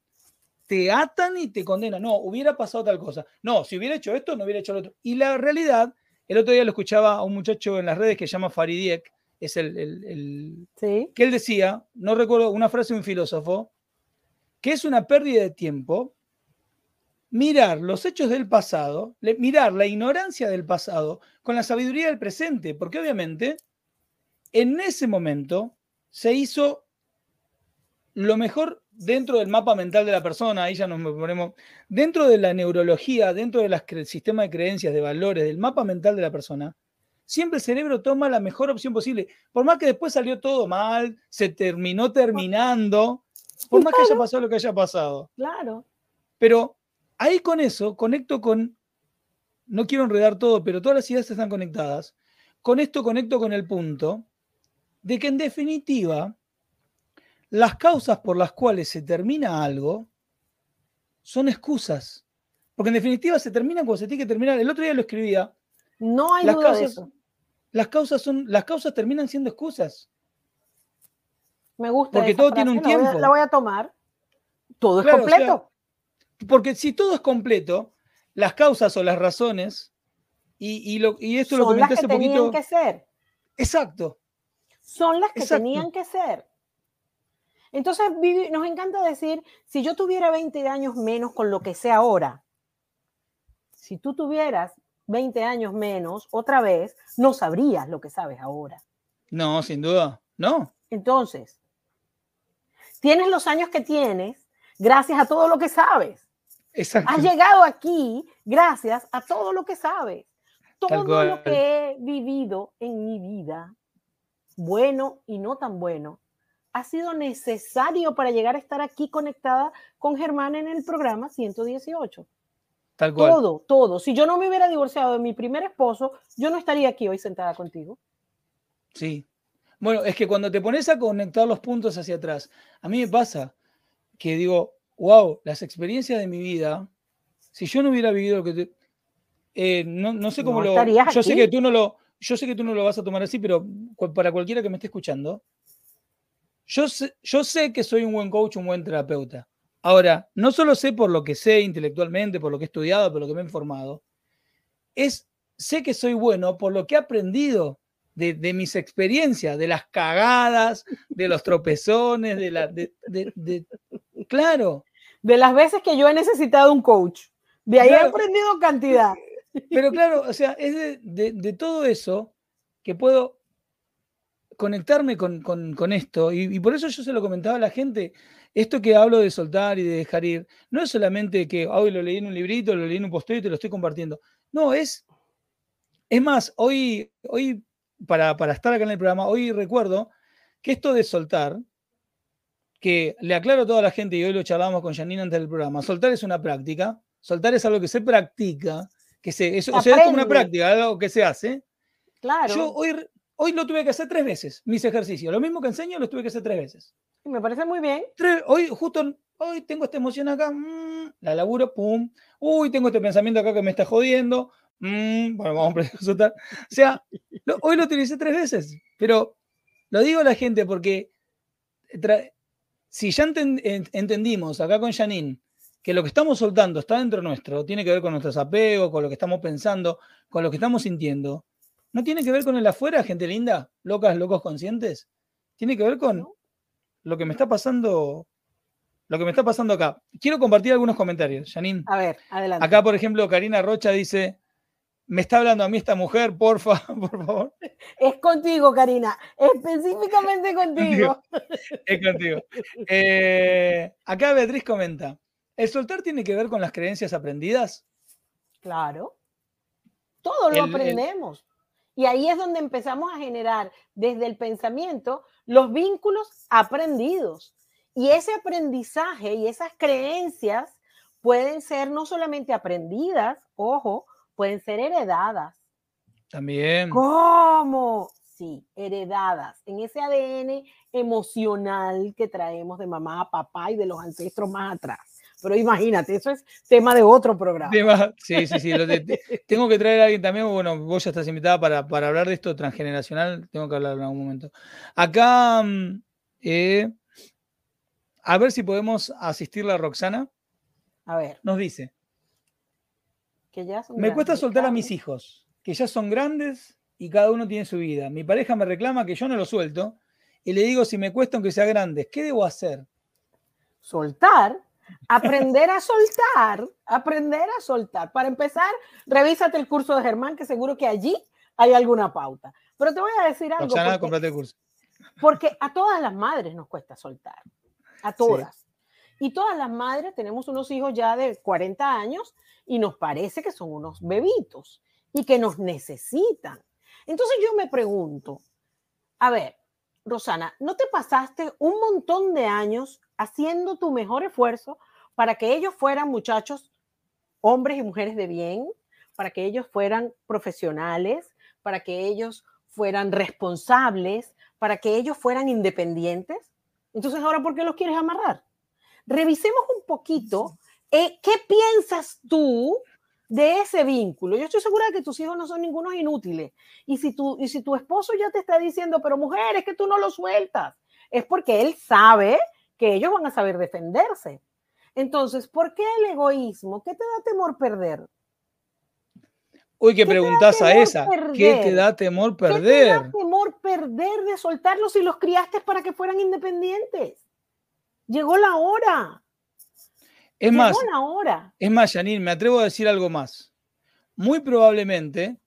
Te atan y te condenan. No, hubiera pasado tal cosa. No, si hubiera hecho esto, no hubiera hecho lo otro. Y la realidad, el otro día lo escuchaba a un muchacho en las redes que se llama Faridiek, es el, el,
¿Sí?
que él decía, no recuerdo una frase de un filósofo, que es una pérdida de tiempo mirar los hechos del pasado, mirar la ignorancia del pasado con la sabiduría del presente, porque obviamente en ese momento se hizo lo mejor dentro del mapa mental de la persona, ahí ya nos ponemos, dentro de la neurología, dentro del sistema de creencias, de valores, del mapa mental de la persona, siempre el cerebro toma la mejor opción posible. Por más que después salió todo mal, se terminó terminando, por más que haya pasado lo que haya pasado.
Claro.
Pero ahí con eso conecto con, no quiero enredar todo, pero todas las ideas están conectadas. Con esto conecto con el punto de que en definitiva, las causas por las cuales se termina algo son excusas. Porque en definitiva se termina cuando se tiene que terminar. El otro día lo escribía.
No hay duda de eso.
Las causas, son, las causas terminan siendo excusas.
Me gusta.
Porque todo tiene un tiempo.
La voy, a, tomar. Todo es completo.
Porque si todo es completo, las causas o las razones, y, lo, y esto
lo
comenté
las que Tenían que ser.
Exacto.
Son las que tenían que ser. Entonces, nos encanta decir, si yo tuviera 20 años menos con lo que sé ahora, si tú tuvieras 20 años menos, otra vez, no sabrías lo que sabes ahora.
No, sin duda, no.
Entonces, tienes los años que tienes gracias a todo lo que sabes.
Exacto.
Has llegado aquí gracias a todo lo que sabes. Todo lo que he vivido en mi vida, bueno y no tan bueno, ha sido necesario para llegar a estar aquí conectada con Germán en el programa 118.
Tal cual.
Todo, todo. Si yo no me hubiera divorciado de mi primer esposo, yo no estaría aquí hoy sentada contigo.
Sí. Bueno, es que cuando te pones a conectar los puntos hacia atrás, a mí me pasa que digo, wow, las experiencias de mi vida, si yo no hubiera vivido lo que te... Eh, no, sé cómo lo... Yo sé que tú no lo... Yo sé que tú no lo vas a tomar así, pero para cualquiera que me esté escuchando, yo sé, que soy un buen coach, un buen terapeuta. Ahora, no solo sé por lo que sé intelectualmente, por lo que he estudiado, por lo que me he informado, es, sé que soy bueno por lo que he aprendido de, mis experiencias, de las cagadas, de los tropezones, de la... De, claro.
De las veces que yo he necesitado un coach. De ahí he aprendido cantidad.
Pero claro, o sea, es de, todo eso que puedo conectarme con, esto, y, por eso yo se lo comentaba a la gente, esto que hablo de soltar y de dejar ir, no es solamente que hoy lo leí en un librito, lo leí en un posteo y te lo estoy compartiendo. No, es, es más, hoy, hoy para, para estar acá en el programa, hoy recuerdo que esto de soltar, que le aclaro a toda la gente y hoy lo charlamos con Janine antes del programa, soltar es una práctica, soltar es algo que se practica, que se, es, o sea, es como una práctica, algo que se hace.
Claro.
Yo hoy, Hoy lo tuve que hacer tres veces, mis ejercicios. Lo mismo que enseño, lo tuve que hacer tres veces.
Me parece muy bien.
hoy, justo, hoy tengo esta emoción acá, mm, la laburo, pum. Uy, tengo este pensamiento acá que me está jodiendo. Mm, bueno, vamos a consultar. O sea, hoy lo utilicé tres veces, pero lo digo a la gente porque si ya entendimos acá con Janine que lo que estamos soltando está dentro nuestro, tiene que ver con nuestros apegos, con lo que estamos pensando, con lo que estamos sintiendo, ¿No tiene que ver con el afuera, gente linda? Locas, locos conscientes. Tiene que ver con lo que me está pasando. Lo que me está pasando acá. Quiero compartir algunos comentarios, Janine.
A ver, adelante.
Acá, por ejemplo, Karina Rocha dice: Me está hablando a mí esta mujer, porfa, por favor.
Es contigo, Karina. Específicamente contigo.
es contigo. Eh, acá Beatriz comenta: ¿El soltar tiene que ver con las creencias aprendidas?
Claro. Todo lo aprendemos. Y ahí es donde empezamos a generar desde el pensamiento los vínculos aprendidos. Y ese aprendizaje y esas creencias pueden ser no solamente aprendidas, ojo, pueden ser heredadas.
También.
¿Cómo? Sí, heredadas en ese ADN emocional que traemos de mamá, papá y de los ancestros más atrás. Pero imagínate, eso es tema de otro programa.
sí, sí, sí. tengo que traer a alguien también, bueno, vos ya estás invitada para, hablar de esto transgeneracional, tengo que hablar en algún momento. Acá, mm, eh, a ver si podemos asistirla a Roxana.
A ver.
Nos dice.
Que ya
me cuesta soltar a mis hijos, que ya son grandes y cada uno tiene su vida. Mi pareja me reclama que yo no lo suelto y le digo si me cuesta aunque sea grandes, ¿qué debo hacer?
Soltar aprender a soltar, aprender a soltar. Para empezar, revísate el curso de Germán, que seguro que allí hay alguna pauta. Pero te voy a decir algo.
porque, el curso.
Porque a todas las madres nos cuesta soltar. A todas. Y todas las madres tenemos unos hijos ya de 40 años y nos parece que son unos bebitos y que nos necesitan. Entonces yo me pregunto, a ver, Rosana, ¿no te pasaste un montón de años haciendo tu mejor esfuerzo para que ellos fueran muchachos, hombres y mujeres de bien, para que ellos fueran profesionales, para que ellos fueran responsables, para que ellos fueran independientes? Entonces, ¿ahora por qué los quieres amarrar? Revisemos un poquito eh, qué piensas tú de ese vínculo. Yo estoy segura de que tus hijos no son ningunos inútiles. Y si, tú, y si tu esposo ya te está diciendo, pero mujer, es que tú no lo sueltas, es porque él sabe que ellos van a saber defenderse. Entonces, ¿por qué el egoísmo? ¿Qué te da temor perder?
Uy, ¿qué, preguntas a esa? ¿Qué te da temor perder? ¿Qué te da
temor perder de soltarlos si los criaste para que fueran independientes? Llegó la hora.
Es más, es más, Janine, me atrevo a decir algo más. Muy probablemente,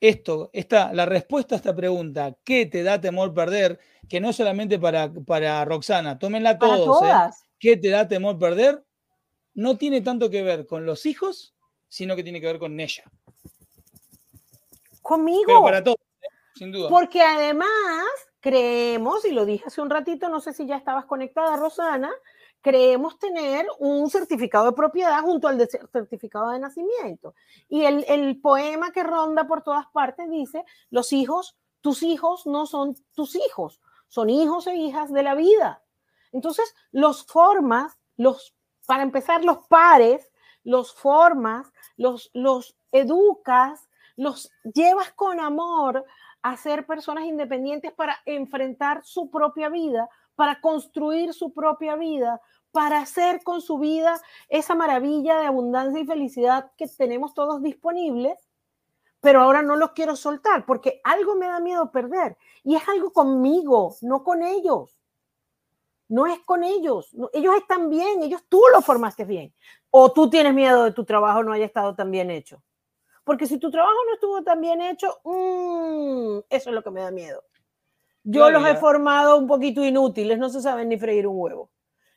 esto, esta, la respuesta a esta pregunta, ¿qué te da temor perder? Que no solamente para, para Roxana, tómenla todos. ¿eh? ¿Qué te da temor perder? No tiene tanto que ver con los hijos, sino que tiene que ver con ella.
Conmigo.
Pero para todos, ¿eh? sin duda.
Porque además creemos, y lo dije hace un ratito, no sé si ya estabas conectada, Rosana, creemos tener un certificado de propiedad junto al certificado de nacimiento. Y el, el, poema que ronda por todas partes dice, los hijos, tus hijos no son tus hijos, son hijos e hijas de la vida. Entonces, los formas, los, para empezar, los pares, los formas, los, los educas, los llevas con amor a ser personas independientes para enfrentar su propia vida, para construir su propia vida, para hacer con su vida esa maravilla de abundancia y felicidad que tenemos todos disponibles, pero ahora no los quiero soltar porque algo me da miedo perder y es algo conmigo, no con ellos. No es con ellos. ellos están bien, ellos tú lo formaste bien. O tú tienes miedo de tu trabajo no haya estado tan bien hecho. Porque si tu trabajo no estuvo tan bien hecho, mm, eso es lo que me da miedo. Yo los he formado un poquito inútiles, no se saben ni freír un huevo.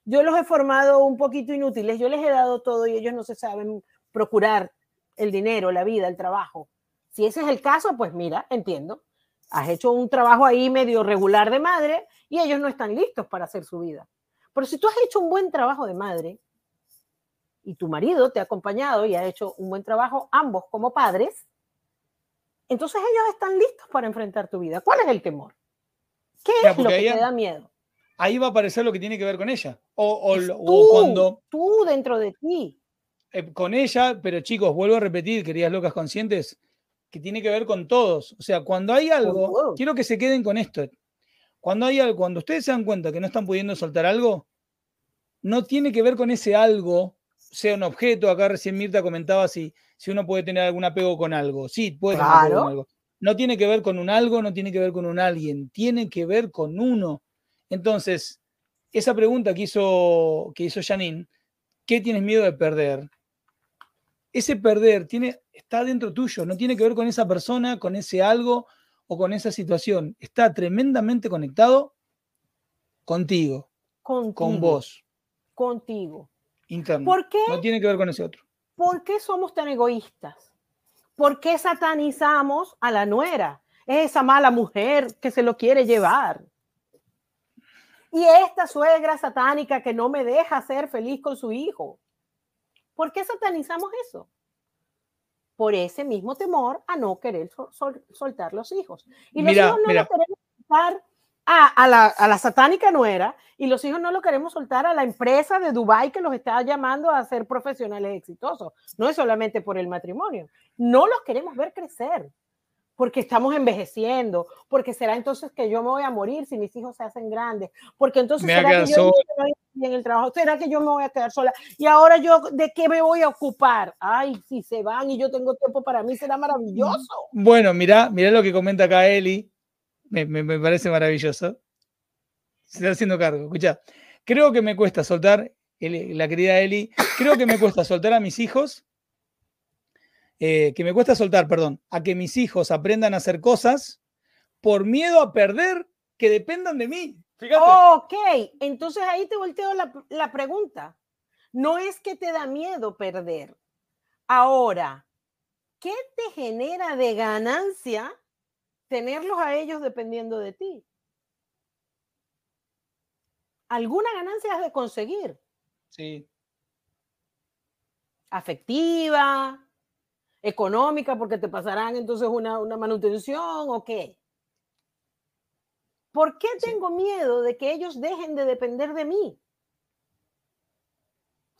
Yo los he formado un poquito inútiles, yo les he dado todo y ellos no se saben procurar el dinero, la vida, el trabajo. Si ese es el caso, pues mira, entiendo. Has hecho un trabajo ahí medio regular de madre y ellos no están listos para hacer su vida. Pero si tú has hecho un buen trabajo de madre y tu marido te ha acompañado y ha hecho un buen trabajo, ambos como padres, entonces ellos están listos para enfrentar tu vida. ¿Cuál es el temor? ¿Qué es lo que te da miedo?
Ahí va a aparecer lo que tiene que ver con ella. O,
tú,
cuando.
Tú dentro de ti.
Eh, con ella, pero chicos, vuelvo a repetir, queridas locas conscientes, que tiene que ver con todos. O sea, cuando hay algo, quiero que se queden con esto. Cuando hay algo, cuando ustedes se dan cuenta que no están pudiendo soltar algo, no tiene que ver con ese algo, sea un objeto. Acá recién Mirta comentaba si, si uno puede tener algún apego con algo. Sí, puede tener apego con algo no tiene que ver con un algo, no tiene que ver con un alguien, tiene que ver con uno. Entonces, esa pregunta que hizo, que hizo Janine, ¿qué tienes miedo de perder? Ese perder tiene, está dentro tuyo, no tiene que ver con esa persona, con ese algo o con esa situación. Está tremendamente conectado contigo, con vos.
Contigo.
Interno.
¿Por qué?
No tiene que ver con ese otro.
¿Por qué somos tan egoístas? ¿Por qué satanizamos a la nuera? Es esa mala mujer que se lo quiere llevar. Y esta suegra satánica que no me deja ser feliz con su hijo. ¿Por qué satanizamos eso? Por ese mismo temor a no querer soltar los hijos. Y los hijos no lo queremos soltar a, la, a, la, satánica nuera y los hijos no lo queremos soltar a la empresa de Dubai que los está llamando a ser profesionales exitosos. No es solamente por el matrimonio no los queremos ver crecer porque estamos envejeciendo, porque será entonces que yo me voy a morir si mis hijos se hacen grandes, porque entonces será que yo no en el trabajo, será que yo me voy a quedar sola y ahora yo de qué me voy a ocupar. Ay, si se van y yo tengo tiempo para mí será maravilloso.
Bueno, mira, mira lo que comenta acá Eli, me, parece maravilloso. Se está haciendo cargo, escucha. Creo que me cuesta soltar, la querida Eli, creo que me cuesta soltar a mis hijos, eh, que me cuesta soltar, perdón, a que mis hijos aprendan a hacer cosas por miedo a perder que dependan de mí.
Fíjate. Ok, entonces ahí te volteo la, la pregunta. No es que te da miedo perder. Ahora, ¿qué te genera de ganancia tenerlos a ellos dependiendo de ti? Alguna ganancia has de conseguir.
Sí.
Afectiva, económica, porque te pasarán entonces una, manutención o qué. ¿Por qué tengo miedo de que ellos dejen de depender de mí?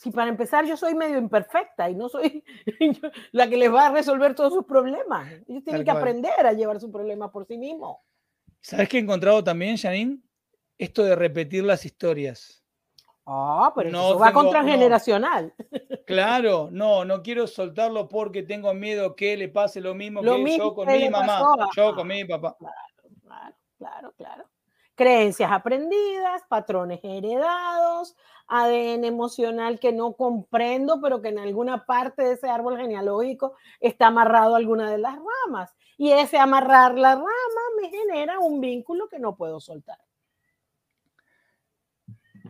Si para empezar yo soy medio imperfecta y no soy la que les va a resolver todos sus problemas. Ellos tienen que aprender a llevar su problema por sí mismos.
¿Sabes qué he encontrado también, Janine? Esto de repetir las historias.
Ah, pero no eso va contra generacional.
Claro, no, no quiero soltarlo porque tengo miedo que le pase lo mismo que yo con mi mamá, yo con mi papá.
Claro, claro, claro. Creencias aprendidas, patrones heredados, ADN emocional que no comprendo, pero que en alguna parte de ese árbol genealógico está amarrado alguna de las ramas. Y ese amarrar la rama me genera un vínculo que no puedo soltar.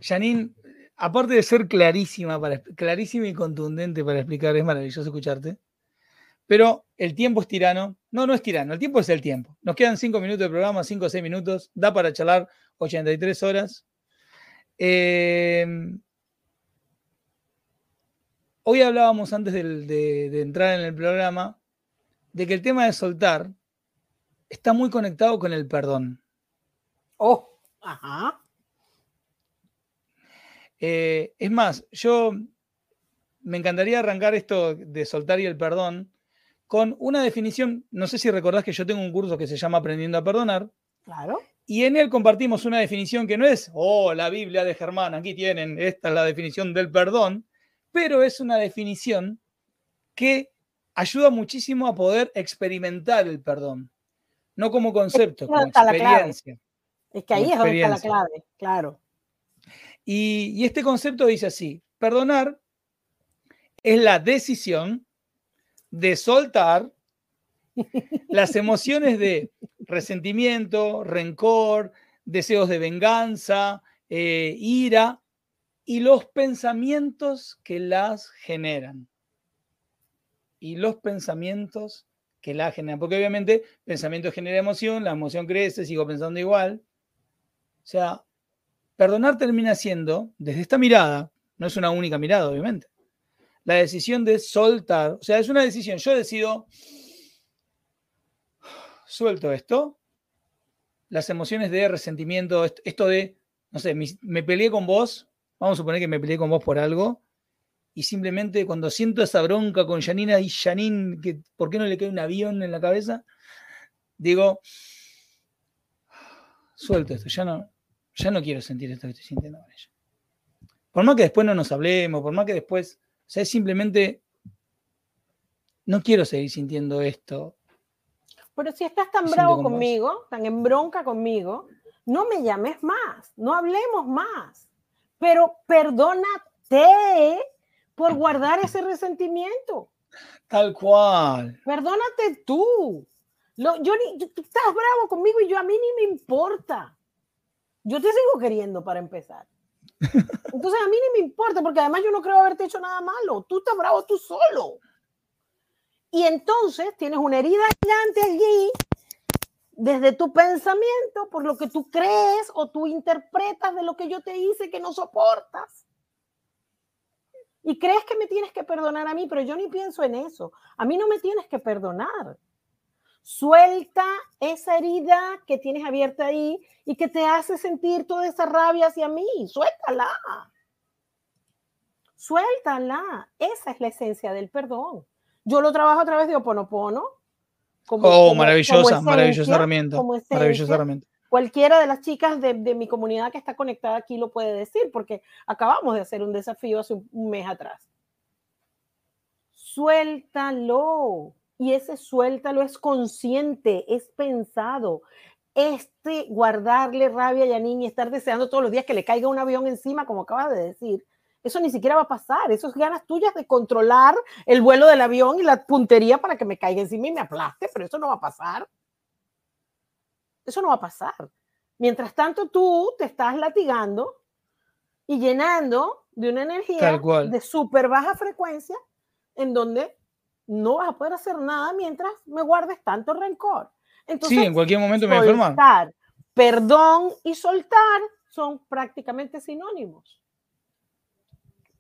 Janine, aparte de ser clarísima, para, clarísima y contundente para explicar, es maravilloso escucharte. Pero el tiempo es tirano. No, no es tirano, el tiempo es el tiempo. Nos quedan cinco minutos de programa, cinco o seis minutos. Da para charlar 83 horas. Em, hoy hablábamos antes de, entrar en el programa de que el tema de soltar está muy conectado con el perdón.
Oh, ajá.
Eh, es más, yo me encantaría arrancar esto de soltar y el perdón con una definición. No sé si recordás que yo tengo un curso que se llama Aprendiendo a Perdonar.
Claro.
Y en él compartimos una definición que no es, oh, la Biblia de Germán, aquí tienen, esta es la definición del perdón, pero es una definición que ayuda muchísimo a poder experimentar el perdón, no como concepto, como experiencia.
Es que ahí es donde está la clave, claro.
Y, y este concepto dice así, perdonar es la decisión de soltar las emociones de resentimiento, rencor, deseos de venganza, eh, ira y los pensamientos que las generan. Y los pensamientos que la generan. Porque obviamente pensamiento genera emoción, la emoción crece, sigo pensando igual. O sea, perdonar termina siendo, desde esta mirada, no es una única mirada, obviamente, la decisión de soltar. O sea, es una decisión. Yo decido suelto esto, las emociones de resentimiento, esto de, no sé, me peleé con vos, vamos a suponer que me peleé con vos por algo, y simplemente cuando siento esa bronca con Janina y Janine, que ¿por qué no le cae un avión en la cabeza? Digo, suelto esto, ya no, ya no quiero sentir esto que estoy sintiendo con ella. Por más que después no nos hablemos, por más que después, o sea, simplemente no quiero seguir sintiendo esto.
Pero si estás tan bravo conmigo, tan en bronca conmigo, no me llames más, no hablemos más. Pero perdónate por guardar ese resentimiento.
Tal cual.
Perdónate tú. yo, tú estás bravo conmigo y yo a mí ni me importa. Yo te sigo queriendo para empezar. Entonces a mí ni me importa porque además yo no creo haberte hecho nada malo. Tú estás bravo tú solo. Y entonces tienes una herida gigante allí desde tu pensamiento, por lo que tú crees o tú interpretas de lo que yo te hice que no soportas. Y crees que me tienes que perdonar a mí, pero yo ni pienso en eso. A mí no me tienes que perdonar. Suelta esa herida que tienes abierta ahí y que te hace sentir toda esa rabia hacia mí. Suéltala. Suéltala. Esa es la esencia del perdón. Yo lo trabajo a través de Oponopono.
Como, oh, maravillosa, maravillosa herramienta. maravillosa herramienta.
Cualquiera de las chicas de, de, mi comunidad que está conectada aquí lo puede decir, porque acabamos de hacer un desafío hace un mes atrás. Suéltalo. Y ese suéltalo es consciente, es pensado. este guardarle rabia a Janine y estar deseando todos los días que le caiga un avión encima, como acabas de decir, eso ni siquiera va a pasar. Eso es ganas tuyas de controlar el vuelo del avión y la puntería para que me caiga encima y me aplaste, pero eso no va a pasar. Eso no va a pasar. Mientras tanto, tú te estás latigando y llenando de una energía de súper baja frecuencia en donde no vas a poder hacer nada mientras me guardes tanto rencor.
Entonces, sí, en cualquier momento me soltar,
Perdón y soltar son prácticamente sinónimos.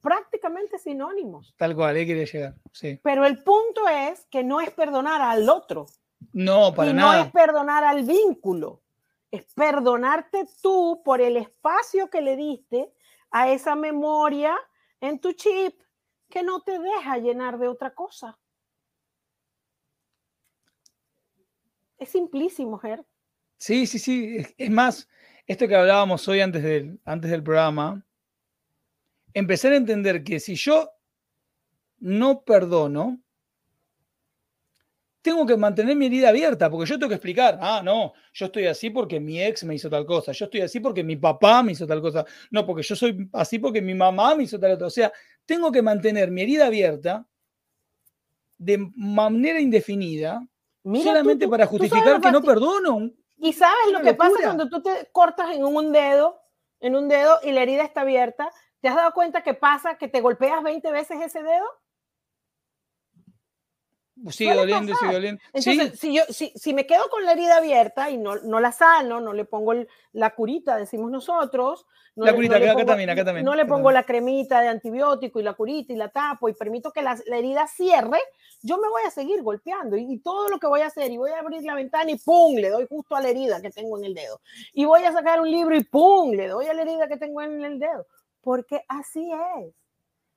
Prácticamente sinónimos.
Tal cual, ahí quería llegar. Sí.
Pero el punto es que no es perdonar al otro.
No, para nada.
No es perdonar al vínculo. Es perdonarte tú por el espacio que le diste a esa memoria en tu chip que no te deja llenar de otra cosa. Es simplísimo, Ger.
Sí, sí, sí. Es, más, esto que hablábamos hoy antes del, antes del programa, empezar a entender que si yo no perdono, tengo que mantener mi herida abierta, porque yo tengo que explicar, ah, no, yo estoy así porque mi ex me hizo tal cosa, yo estoy así porque mi papá me hizo tal cosa, no, porque yo soy así porque mi mamá me hizo tal otra. O sea, tengo que mantener mi herida abierta de manera indefinida solamente para justificar que no perdono.
Y sabes lo que pasa cuando tú te cortas en un dedo, en un dedo y la herida está abierta. ¿Te has dado cuenta que pasa que te golpeas 20 veces ese dedo?
Sigue doliendo, sigue doliendo.
Entonces, si, yo, si, si, me quedo con la herida abierta y no, no la sano, no le pongo la curita, decimos nosotros. No
la curita,
no
acá, también, acá también.
No le pongo la cremita de antibiótico y la curita y la tapo y permito que la, la, herida cierre, yo me voy a seguir golpeando y, y, todo lo que voy a hacer y voy a abrir la ventana y ¡pum! le doy justo a la herida que tengo en el dedo. Y voy a sacar un libro y ¡pum! le doy a la herida que tengo en el dedo. Porque así es.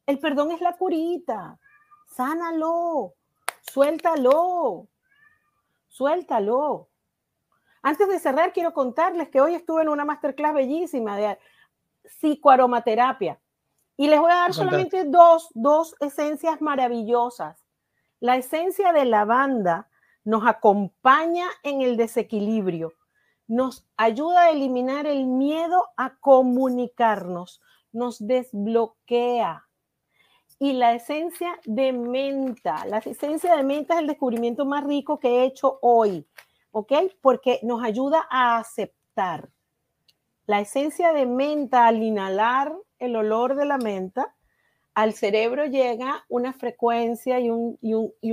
El perdón es la curita. Sánalo Suéltalo. Suéltalo. Antes de cerrar, quiero contarles que hoy estuve en una masterclass bellísima de psicoaromaterapia. Y les voy a dar solamente dos, dos esencias maravillosas. La esencia de lavanda nos acompaña en el desequilibrio, nos ayuda a eliminar el miedo a comunicarnos, nos desbloquea, y la esencia de menta. La esencia de menta es el descubrimiento más rico que he hecho hoy, ¿ok? Porque nos ayuda a aceptar. La esencia de menta, al inhalar el olor de la menta, al cerebro llega una frecuencia y, un, y,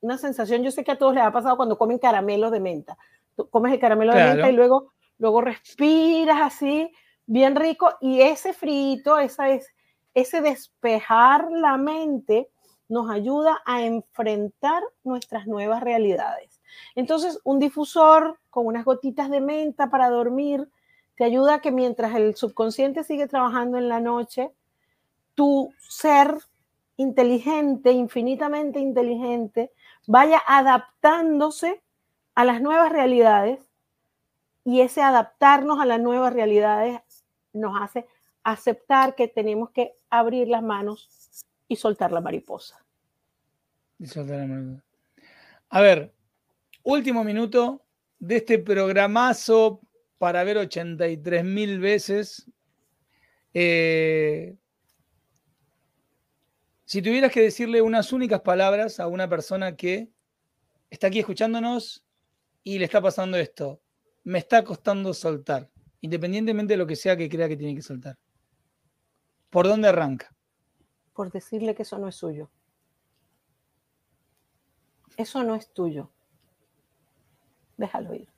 una sensación. Yo sé que a todos les ha pasado cuando comen caramelo de menta. Tú comes el caramelo de menta y luego, luego respiras así, bien rico, y ese frito, esa es ese despejar la mente nos ayuda a enfrentar nuestras nuevas realidades. Entonces, un difusor con unas gotitas de menta para dormir te ayuda a que mientras el subconsciente sigue trabajando en la noche, tu ser inteligente, infinitamente inteligente, vaya adaptándose a las nuevas realidades y ese adaptarnos a las nuevas realidades nos hace aceptar que tenemos que abrir las manos y soltar la mariposa.
A ver, último minuto de este programazo para ver 83 mil veces. Eh, si tuvieras que decirle unas únicas palabras a una persona que está aquí escuchándonos y le está pasando esto, me está costando soltar, independientemente de lo que sea que crea que tiene que soltar. ¿Por dónde arranca?
Por decirle que eso no es suyo. Eso no es tuyo. Déjalo ir.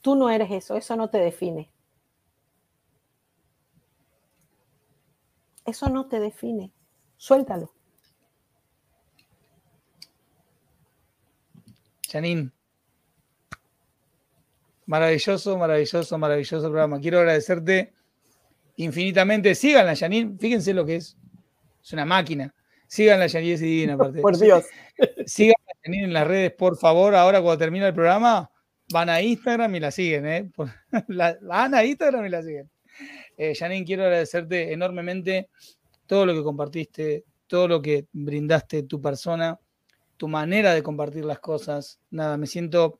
Tú no eres eso, eso no te define. Eso no te define. Suéltalo.
Janine, maravilloso, maravilloso, maravilloso programa. Quiero agradecerte infinitamente. Síganla, Janine. Fíjense lo que es. Es una máquina. Síganla, Janine, es divina. Aparte.
Por Dios.
Síganla, Janine, en las redes, por favor. Ahora, cuando termina el programa, van a Instagram y la siguen. ¿eh? van a Instagram y la siguen. Eh, Janine, quiero agradecerte enormemente todo lo que compartiste, todo lo que brindaste, tu persona, tu manera de compartir las cosas. Nada, me siento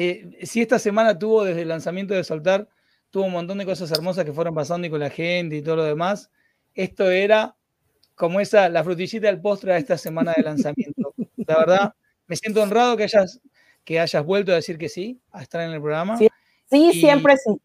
eh, si esta semana tuvo desde el lanzamiento de Soltar, tuvo un montón de cosas hermosas que fueron pasando y con la gente y todo lo demás, esto era como esa, la frutillita del postre de esta semana de lanzamiento. La verdad, me siento honrado que hayas, que hayas vuelto a decir que sí, a estar en el programa.
Sí, siempre sí.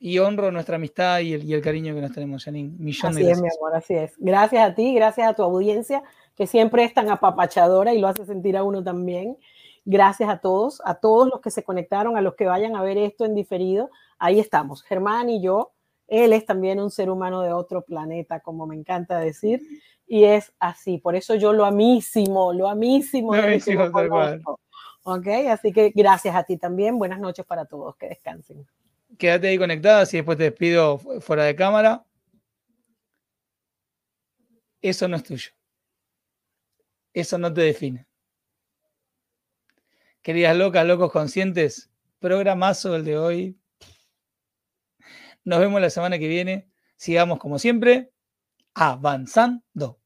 Y honro nuestra amistad y el, cariño que nos tenemos, Janine. Millón
así es, mi amor, así es. Gracias a ti, gracias a tu audiencia, que siempre es tan apapachadora y lo hace sentir a uno también. Gracias a todos, a todos los que se conectaron, a los que vayan a ver esto en diferido. Ahí estamos, Germán y yo él es también un ser humano de otro planeta, como me encanta decir, y es así. Por eso yo lo amísimo, lo amísimo. Lo amísimo ok, así que gracias a ti también. Buenas noches para todos, que descansen.
Quédate ahí conectada, y después te despido fuera de cámara. Eso no es tuyo. Eso no te define. Queridas locas, locos conscientes, programazo el de hoy. Nos vemos la semana que viene. Sigamos como siempre, avanzando.